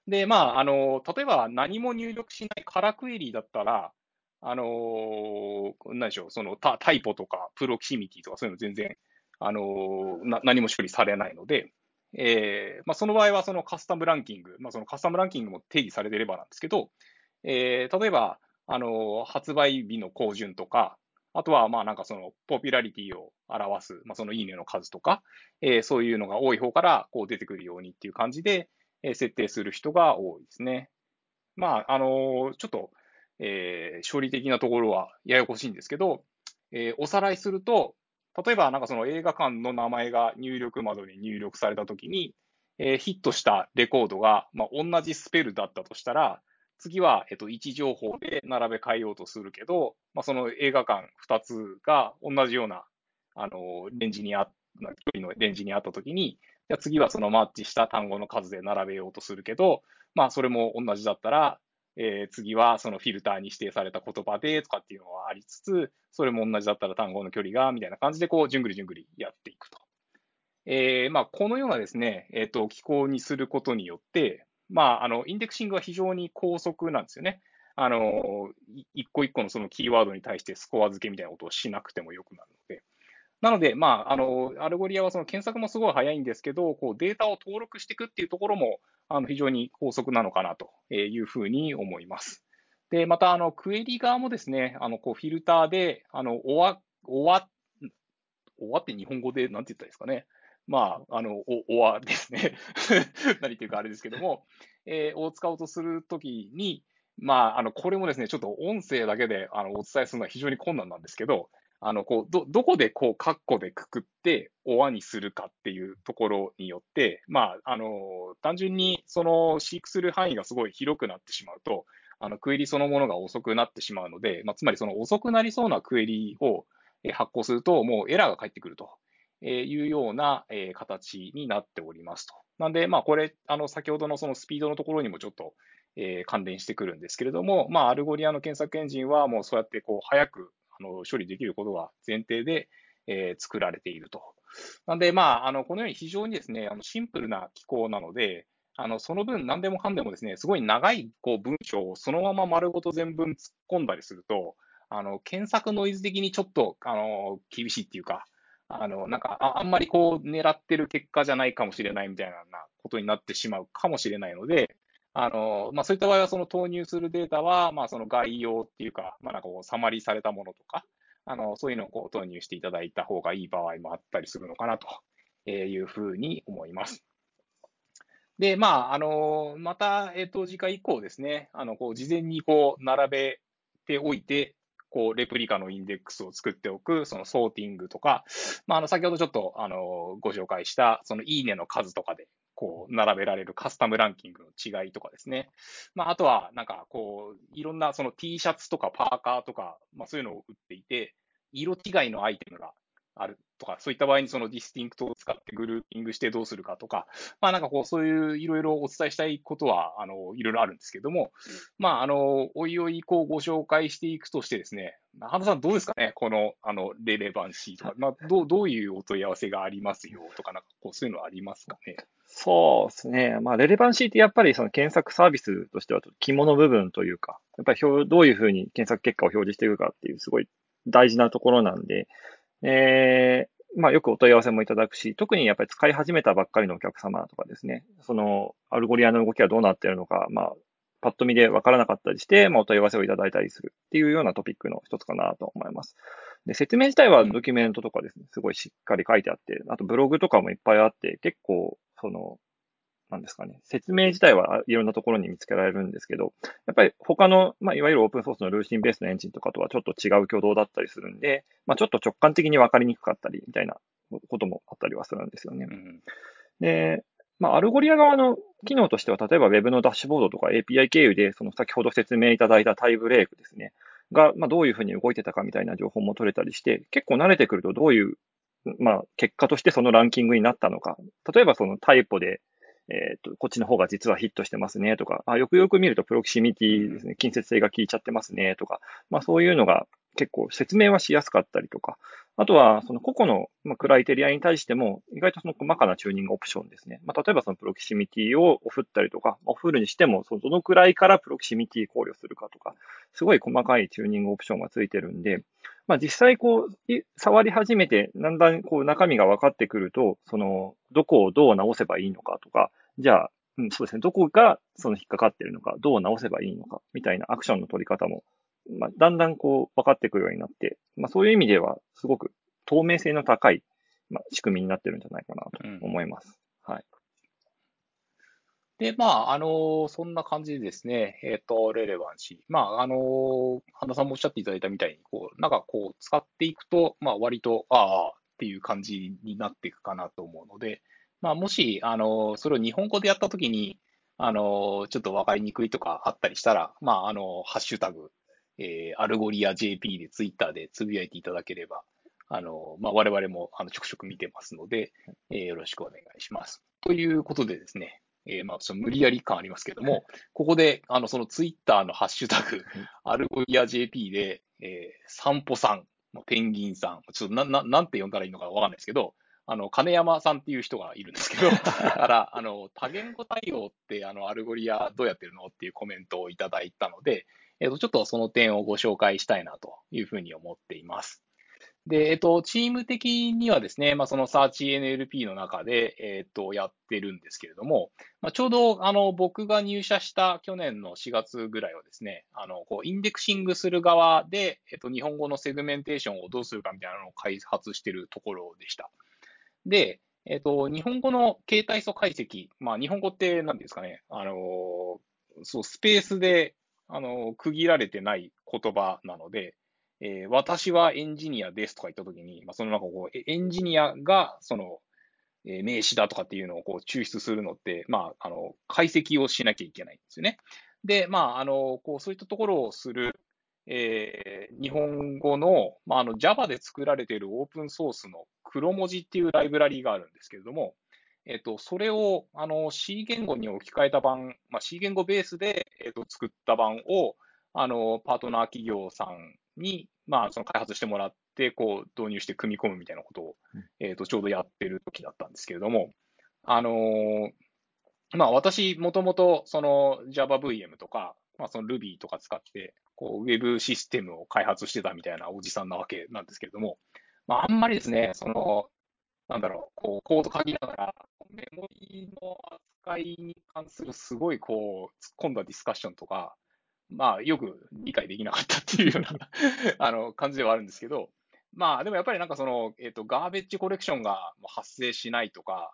で、まあ、あの、例えば何も入力しないカラクエリーだったら、あのー、何でしょう、そのタタイポとかプロキシミティとかそういうの全然、あのーな何も処理されないので、えーまあ、その場合はそのカスタムランキング、まあ、そのカスタムランキングも定義されてればなんですけど、えー例えば、あのー発売日の高順とか、あとは、まあなんかその、ポピュラリティを表す、まあそのいいねの数とか、えーそういうのが多い方から、こう出てくるようにっていう感じで、えー設定する人が多いですね。まあ、あのーちょっと、えー処理的なところはややこしいんですけど、えーおさらいすると、例えばなんかその映画館の名前が入力窓に入力されたときに、えーヒットしたレコードが、まあ、同じスペルだったとしたら、次は、えっと、位置情報で並べ替えようとするけど、まあ、その映画館2つが同じような、あの、レンジにあ、距離のレンジにあったときに、じゃ次はそのマッチした単語の数で並べようとするけど、まあ、それも同じだったら、えー次はそのフィルターに指定された言葉でとかっていうのはありつつ、それも同じだったら単語の距離が、みたいな感じで、こう、じゅんぐりじゅんぐりやっていくと。えーまあ、このようなですね、えっ、と、機構にすることによって、まあ、あの、 indexing は非常に高速なんですよね。あの、一個一個のそのキーワードに対してスコア付けみたいなことをしなくてもよくなるので。なので、まあ、あの、 Algolia はその検索もすごい早いんですけど、こうデータを登録していくっていうところも、あの、非常に高速なのかなというふうに思います。で、また、あの、クエリ側もですね、あの、こう、フィルターで、あの、終わ、終わ、終わって日本語でなんて言ったらいいですかね。まあ、あの、お、おわですね。何ていうかあれですけども、えーを使おうとするときに、まあ、あの、これもですね、ちょっと音声だけであのお伝えするのは非常に困難なんですけど、あの、こう、ど、どこでこう、カッコでくくってお輪にするかっていうところによって、まあ、あの、単純にその飼育する範囲がすごい広くなってしまうと、あの、クエリそのものが遅くなってしまうので、まあ、つまりその遅くなりそうなクエリを発行すると、もうエラーが返ってくるというような形になっておりますと。なんで、まあ、これ、あの、先ほどのそのスピードのところにもちょっと、え、関連してくるんですけれども、まあ、 Algolia の検索エンジンはもうそうやってこう、早くの処理できることが前提で、えー、作られていると。なんで、まあ、あの、このように非常にですね、あのシンプルな機構なので、あの、その分何でもかんでもですね、すごい長いこう文章をそのまま丸ごと全文突っ込んだりすると、あの、検索ノイズ的にちょっと、あの、厳しいっていうか、あの、なんかあ、んまりこう、狙ってる結果じゃないかもしれないみたいなことになってしまうかもしれないので、あの、まあ、そういった場合は、その投入するデータは、まあ、その概要っていうか、まあ、なんかこう、サマリされたものとか、あの、そういうのをこう投入していただいた方がいい場合もあったりするのかなというふうに思います。で、まあ、あの、また、えっ、と、次回以降ですね、あの、こう、事前にこう、並べておいて、こう、レプリカのインデックスを作っておく、そのソーティングとか、まあ、あの、先ほどちょっと、あの、ご紹介した、そのいいねの数とかで、こう、並べられるカスタムランキングの違いとかですね。まあ、あとは、なんか、こう、いろんなその T シャツとかパーカーとか、まあ、そういうのを売っていて、色違いのアイテムがあるとか、そういった場合にその distinct を使ってグルーピングしてどうするかとか、まあなんかこう、そういういろいろお伝えしたいことは、あの、いろいろあるんですけども、まああの、おいおいこうご紹介していくとしてですね、中田さんどうですかねこの、あの、 relevancy とか、まあどう、どういうお問い合わせがありますよとか、なんかこう、そういうのはありますかね。そうですね。まあ、 relevancy ってやっぱりその検索サービスとしては肝の部分というか、やっぱりどういうふうに検索結果を表示していくかっていうすごい大事なところなんで、えー、まあよくお問い合わせもいただくし、特にやっぱり使い始めたばっかりのお客様とかですね、その Algolia の動きはどうなっているのか、まあ、パッと見でわからなかったりして、まあお問い合わせをいただいたりするっていうようなトピックの一つかなと思います。で、説明自体はドキュメントとかですね、すごいしっかり書いてあって、あとブログとかもいっぱいあって、結構、その、なんですかね、説明自体はいろんなところに見つけられるんですけど、やっぱり他の、まあ、いわゆるオープンソースの Lucene ベースのエンジンとかとはちょっと違う挙動だったりするんで、まあ、ちょっと直感的に分かりにくかったりみたいなこともあったりはするんですよね。うん、で、まあ、 Algolia 側の機能としては、例えば Web のダッシュボードとか API 経由で、その先ほど説明いただいたタイブレイクですね、が、まあ、どういうふうに動いてたかみたいな情報も取れたりして、結構慣れてくるとどういう、まあ、結果としてそのランキングになったのか。例えばそのタイポでえっ、ー、と、こっちの方が実はヒットしてますねとか、あよくよく見ると proximity ですね、近接性が効いちゃってますねとか、まあそういうのが結構説明はしやすかったりとか、あとはその個々の、まあ、 criteria に対しても意外とその細かなチューニングオプションですね。まあ例えばその proximity をオフったりとか、オフるにしてもそのどのくらいから proximity 考慮するかとか、すごい細かいチューニングオプションがついてるんで、まあ実際こう、触り始めて、だんだんこう中身が分かってくると、その、どこをどう直せばいいのかとか、じゃあ、うん、そうですね、どこがその引っかかってるのか、どう直せばいいのか、みたいなアクションの取り方も、まあ、だんだんこう分かってくるようになって、まあそういう意味では、すごく透明性の高い、まあ、仕組みになってるんじゃないかなと思います。うん、はい。で、まあ、あの、そんな感じでですね、えっ、ー、と、レレバンシー。まあ、あの、半田さんもおっしゃっていただいたみたいに、こう、なんかこう、使っていくと、まあ、割と、ああ、っていう感じになっていくかなと思うので、まあ、もし、あの、それを日本語でやったときに、あの、ちょっとわかりにくいとかあったりしたら、まあ、あの、ハッシュタグ、えー、アルゴリア JP でツイッターでつぶやいていただければ、あの、まあ、我々も、あの、ちょくちょく見てますので、えー、よろしくお願いします。ということでですね、えー、まあ、その無理やり感ありますけども、ここで、あの、そのツイッターのハッシュタグ、 Algolia JP で、えー、散歩さん、ペンギンさん、ちょっとな、な、なんて呼んだらいいのかわかんないですけど、あの、金山さんっていう人がいるんですけど、だから、あの、多言語対応って、あの、 Algolia どうやってるのっていうコメントをいただいたので、えっ、と、ちょっとその点をご紹介したいなというふうに思っています。で、えっと、チーム的にはですね、まあ、その SearchNLP の中で、えっと、やってるんですけれども、まあ、ちょうど、あの、僕が入社した去年の4月ぐらいはですね、あの、こう、インデクシングする側で、えっと、日本語のセグメンテーションをどうするかみたいなのを開発しているところでした。で、えっと、日本語の形態素解析、まあ、日本語って何ですかね、あの、そう、スペースで、あの、区切られてない言葉なので、えー、私はエンジニアですとか言ったときに、まあ、そのなんかこう、エンジニアが、その、えー、名詞だとかっていうのをこう抽出するのって、まあ、あの、解析をしなきゃいけないんですよね。で、まあ、あの、こう、そういったところをする、えー、日本語の、まあ、あの、Java で作られているオープンソースの黒文字っていうライブラリがあるんですけれども、えっと、それを、あの、C 言語に置き換えた版、まあ、C 言語ベースで、えっと、作った版を、あの、パートナー企業さんに、まあ、その開発してもらって、こう、導入して組み込むみたいなことを、えっと、ちょうどやってる時だったんですけれども、あのまあ、私、もともと、その JavaVM とか、まあ、その Ruby とか使って、こう、ウェブシステムを開発してたみたいなおじさんなわけなんですけれども、まあ、あんまりですね、その、なんだろう、こう、コード書きながら、メモリの扱いに関するすごい、こう、突っ込んだディスカッションとか、まあ、よく理解できなかったっていうような あの、感じではあるんですけど、まあ、でもやっぱりなんかその、えっ、ー、と、ガーベッジコレクションが発生しないとか、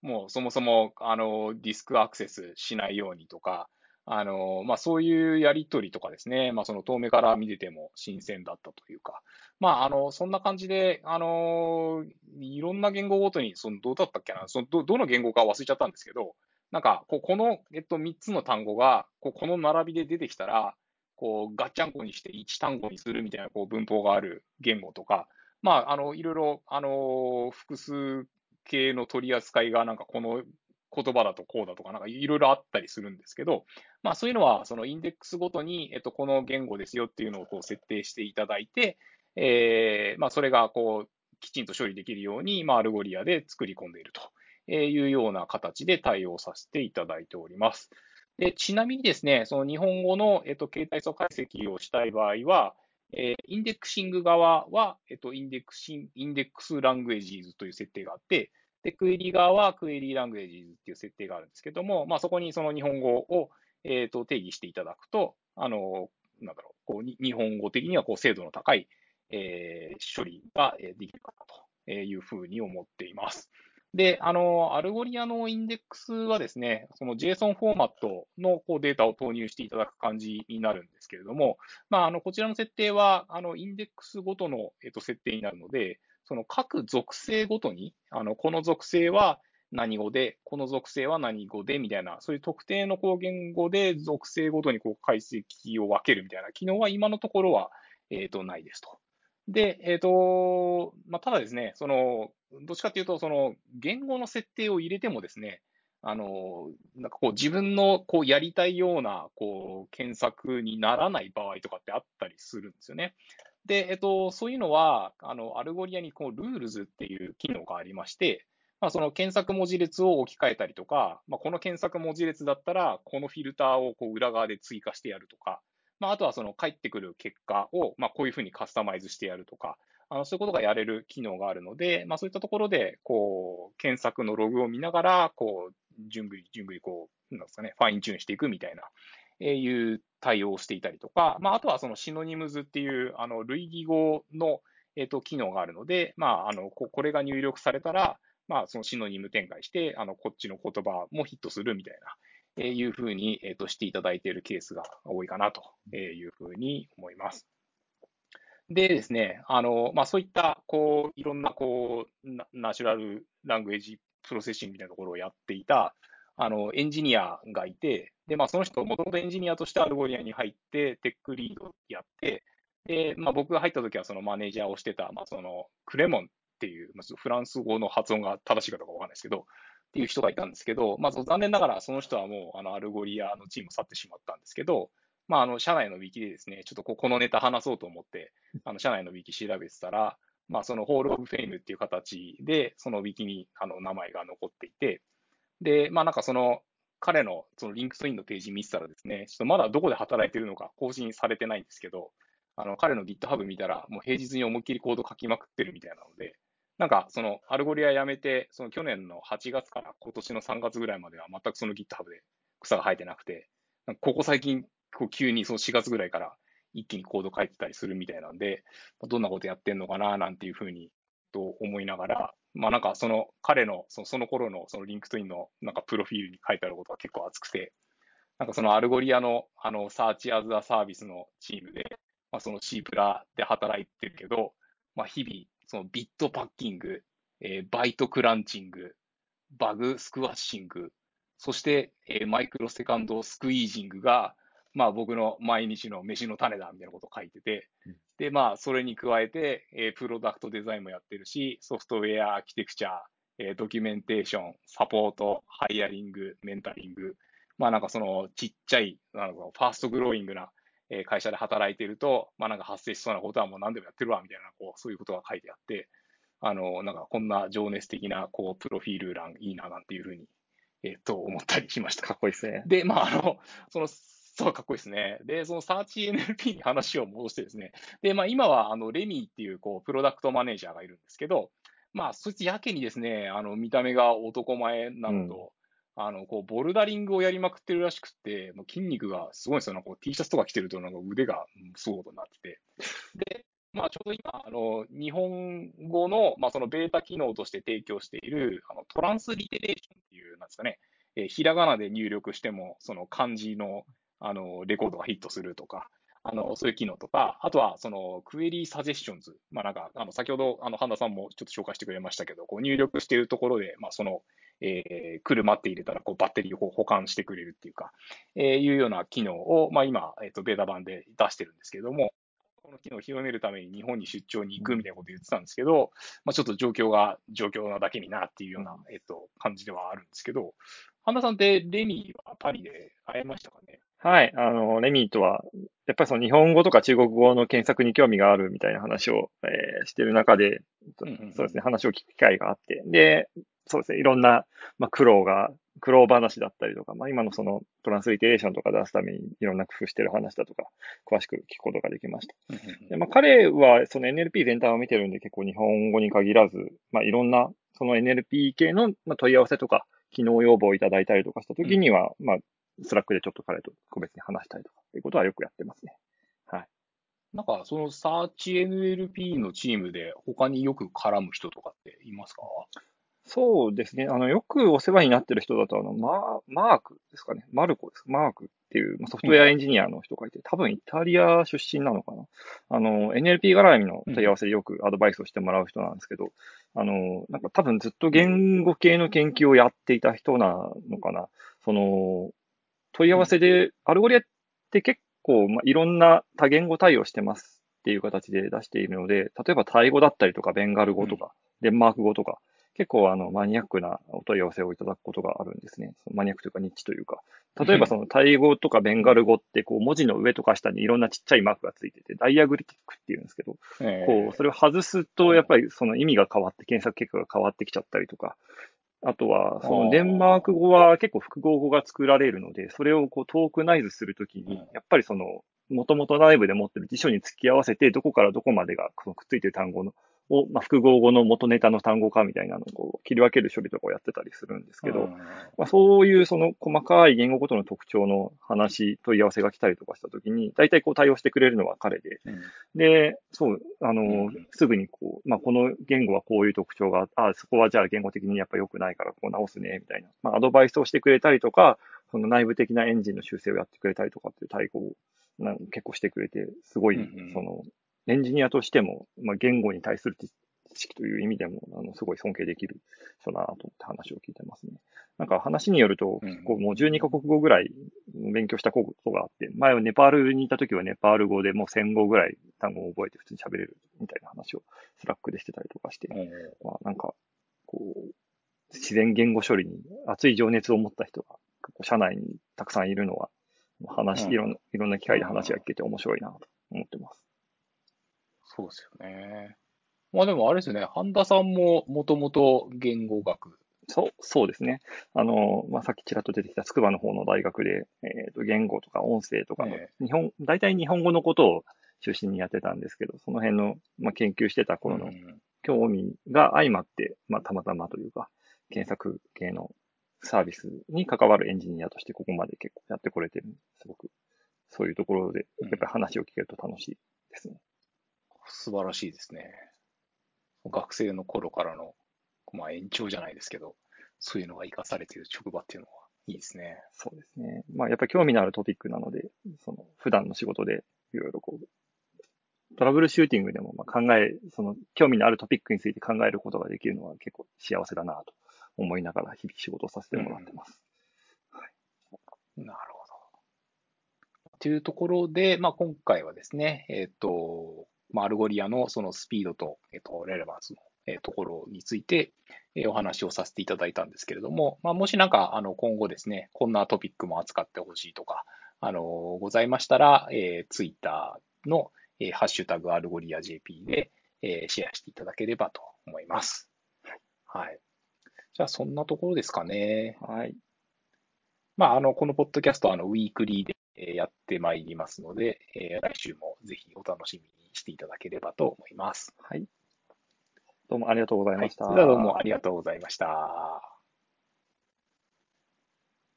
もうそもそも、あの、ディスクアクセスしないようにとか、あの、まあ、そういうやりとりとかですね、まあ、その遠目から見てても新鮮だったというか、まあ、あの、そんな感じで、あの、いろんな言語ごとに、その、どうだったっけな、その、ど、どの言語か忘れちゃったんですけど、なんか、ここの、えっと、3つの単語が、ここの並びで出てきたら、こう、ガッチャンコにして1単語にするみたいな、こう、文法がある言語とか、まあ、あの、いろいろ、あの、複数形の取り扱いが、なんかこの言葉だとこうだとか、なんかいろいろあったりするんですけど、まあそういうのは、そのインデックスごとに、えっと、この言語ですよっていうのをこう設定していただいて、えー、まあそれがこう、きちんと処理できるように、まあ Algolia で作り込んでいるというような形で対応させていただいております。でちなみにですね、その日本語の、えっと、形態素解析をしたい場合は、えー、インデクシング側は、えっと、インデックシン、 index languages という設定があって、で、クエリ側は query language っていう設定があるんですけども、まあ、そこにその日本語を、え、ー、と、定義していただくと、あの、なんだろう、こう、日本語的にはこう、精度の高い、えー、処理ができるかなというふうに思っています。で、あの、 Algolia のインデックスはですね、その JSON フォーマットのこうデータを投入していただく感じになるんですけれども、まあ、あの、こちらの設定は、あの、インデックスごとの、えっと、設定になるので、その各属性ごとに、あの、この属性は何語で、この属性は何語で、みたいな、そういう特定のこう言語で属性ごとにこう解析を分けるみたいな機能は今のところは、えっ、と、ないですと。で、えっ、ー、と、まあ、ただですね、その、どっちかというと、その、言語の設定を入れてもですね、あの、なんかこう自分のこうやりたいようなこう検索にならない場合とかってあったりするんですよね。で、えっと、そういうのは、あの、 Algolia にこう、 Rules っていう機能がありまして、まあ、その検索文字列を置き換えたりとか、まあ、この検索文字列だったら、このフィルターをこう裏側で追加してやるとか、まあ、あとはその返ってくる結果を、まあ、こういうふうにカスタマイズしてやるとか、あのそういうことがやれる機能があるので、まあ、そういったところで、こう、検索のログを見ながら、こう、順繰り、順繰り、こう、なんですかね、ファインチューンしていくみたいな、いう対応をしていたりとか、まあ、あとはその Synonyms っていう、あの、類義語の、えっ、と、機能があるので、まあ、あの、これが入力されたら、まあ、そのシノニム展開して、あの、こっちの言葉もヒットするみたいな、えいうふうに、えっ、と、していただいているケースが多いかなというふうに思います。でですね、あの、まあ、そういった、こう、いろんな、こう、 natural language processing みたいなところをやっていた、あの、エンジニアがいて、で、まあ、その人、もともとエンジニアとして Algolia に入って、テックリードやって、で、まあ、僕が入った時はそのマネージャーをしてた、まあ、その、クレモンっていう、まあ、フランス語の発音が正しいかどうかわかんないですけど、っていう人がいたんですけど、まあ、残念ながらその人はもう、あの、 Algolia のチームを去ってしまったんですけど、まあ、あの、社内のウィキでですね、ちょっとこのネタ話そうと思って、あの、社内のウィキ調べてたら、まあ、その Hall of Fame っていう形で、そのウィキに、あの、名前が残っていて、で、まあなんかその、彼のその LinkedIn のページ見てたらですね、ちょっとまだどこで働いてるのか更新されてないんですけど、あの、彼の GitHub 見たら、もう平日に思いっきりコード書きまくってるみたいなので、なんかその Algolia やめて、その去年の8月から今年の3月ぐらいまでは全くその GitHub で草が生えてなくて、ここ最近、こう急にその4月ぐらいから一気にコード書いてたりするみたいなんで、どんなことやってんのかななんていうふうにと思いながら、まあなんかその彼のそのその頃のその LinkedIn のなんかプロフィールに書いてあることが結構熱くて、なんかその Algolia の、あの、 Search as a Service のチームで、まあ、その C プラで働いてるけど、まあ、日々、その bit packing、えー、 byte crunching、バグスクワッシング、そして、えー、マイクロセカンドスクイージングが、まあ僕の毎日の飯の種だみたいなことを書いてて、で、まあそれに加えて、えー、プロダクトデザインもやってるし、ソフトウェアアーキテクチャ、えー、ドキュメンテーション、サポート、ハイアリング、メンタリング、まあなんかそのちっちゃい、なんかファーストグローイングな会社で働いていると、まあなんか発生しそうなことはもう何でもやってるわみたいな、こう、そういうことが書いてあって、あの、なんかこんな情熱的な、こう、プロフィール欄いいななんていうふうに、えっ、と、思ったりしました。かっこいいですね。で、まああの、その、そう、かっこいいですね。で、そのサーチ NLP に話を戻してですね。で、まあ今は、あの、レミーっていう、こう、プロダクトマネージャーがいるんですけど、まあ、そいつやけにですね、あの、見た目が男前なのと、うん、あの、こう、ボルダリングをやりまくってるらしくて、もう筋肉がすごいんですよ。なんか T シャツとか着てると、なんか腕がすごいことになってて。で、まあ、ちょうど今、あの、日本語の、まあ、そのベータ機能として提供している、あの、トランスリテレーションっていう、なんですかね、えー、ひらがなで入力しても、その漢字の、あの、レコードがヒットするとか、あの、そういう機能とか、あとは、その、クエリーサジェッションズ。まあ、なんか、あの、先ほど、あの、半田さんもちょっと紹介してくれましたけど、こう、入力しているところで、まあ、その、えー、車って入れたら、こう、バッテリーを保管してくれるっていうか、えー、いうような機能を、まあ、今、えっ、ー、と、ベータ版で出してるんですけども、この機能を広めるために日本に出張に行くみたいなこと言ってたんですけど、まあ、ちょっと状況が状況なだけになっていうような、えっと、感じではあるんですけど、半田さんってレミーはパリで会えましたかね？はい。あの、レミーとは、やっぱりその日本語とか中国語の検索に興味があるみたいな話を、えー、してる中で、そうですね、話を聞く機会があって、で、そうですね、いろんな、まあ、苦労が、苦労話だったりとか、まあ、今のその transliteration とか出すためにいろんな工夫してる話だとか、詳しく聞くことができました。でまあ、彼はその NLP 全体を見てるんで結構日本語に限らず、まあ、いろんなその NLP 系の問い合わせとか、機能要望をいただいたりとかしたときには、うん、まあ、 Slack でちょっと彼と個別に話したりとかっていうことはよくやってますね。はい。なんか、そのサーチ NLP のチームで他によく絡む人とかっていますか？そうですね。あの、よくお世話になってる人だと、あの、ママークですかね。マルコです。マークっていうソフトウェアエンジニアの人がいて、多分イタリア出身なのかな。あの、NLP 絡みの問い合わせでよくアドバイスをしてもらう人なんですけど、あの、なんか多分ずっと言語系の研究をやっていた人なのかな。その、問い合わせで、 Algolia って結構、まあ、いろんな多言語対応してますっていう形で出しているので、例えばタイ語だったりとか、ベンガル語とか、デンマーク語とか、結構あのマニアックなお問い合わせをいただくことがあるんですね。そのマニアックというかニッチというか。例えばそのタイ語とかベンガル語ってこう文字の上とか下にいろんなちっちゃいマークがついてて、ダイアグリティックっていうんですけど、こう、それを外すとやっぱりその意味が変わって検索結果が変わってきちゃったりとか、あとは、そのデンマーク語は結構複合語が作られるので、それをこうトークナイズするときに、やっぱりその、もともと内部で持ってる辞書に付き合わせて、どこからどこまでがくっついてる単語のを、まあ、複合語の元ネタの単語化みたいなのをこう切り分ける処理とかをやってたりするんですけど、まあ、そういうその細かい言語ごとの特徴の話、問い合わせが来たりとかしたときに、大体こう対応してくれるのは彼で、うん、で、そう、あの、うん、すぐにこう、まあ、この言語はこういう特徴があ、そこはじゃあ言語的にやっぱ良くないからこう直すね、みたいな、まあ、アドバイスをしてくれたりとか、その内部的なエンジンの修正をやってくれたりとかっていう対応を結構してくれて、すごい、その、エンジニアとしても、まあ、言語に対する知識という意味でも、あの、すごい尊敬できる人だなと思って話を聞いてますね。なんか話によると、結構もう12カ国語ぐらい勉強したことがあって、前はネパールにいた時はネパール語でもう1000語ぐらい単語を覚えて普通に喋れるみたいな話を Slack でしてたりとかして、まあなんか、こう、自然言語処理に熱い情熱を持った人が、社内にたくさんいるのは、話、いろんな、いろんな機会で話が聞けて面白いなと思ってます。そうですよね。まあでもあれですよね、半田さんももともと言語学。そう、そうですね。あの、まあ、さっきちらっと出てきた筑波の方の大学で、えっ、ー、と、言語とか音声とかの、日本、大体日本語のことを中心にやってたんですけど、その辺の、まあ、研究してた頃の興味が相まって、まあ、たまたまというか、検索系のサービスに関わるエンジニアとしてここまで結構やってこれてるすごく、そういうところで、やっぱり話を聞けると楽しいですね。素晴らしいですね。学生の頃からの、まあ、延長じゃないですけど、そういうのが活かされている職場っていうのはいいですね。そうですね。まあ、やっぱり興味のあるトピックなので、その、普段の仕事でいろいろこう、トラブルシューティングでもまあ考え、その、興味のあるトピックについて考えることができるのは結構幸せだなと思いながら日々仕事をさせてもらってます。うん、なるほど。というところで、まあ、今回はですね、えっ、ー、と、まあ、 Algolia のそのスピードと、えっ、ー、と、 relevance のえところについて、えお話をさせていただいたんですけれども、まあ、もしなんか、あの、今後ですね、こんなトピックも扱ってほしいとか、あの、ございましたら、えー、ツイッターの、えー、ハッシュタグ Algolia JP で、えー、シェアしていただければと思います。はい。じゃあ、そんなところですかね。はい。まあ、あの、このポッドキャストは、あの、ウィークリーでやってまいりますので、えー、来週もぜひお楽しみにしていただければと思います。はい。どうもありがとうございました。はい、どうもありがとうございました。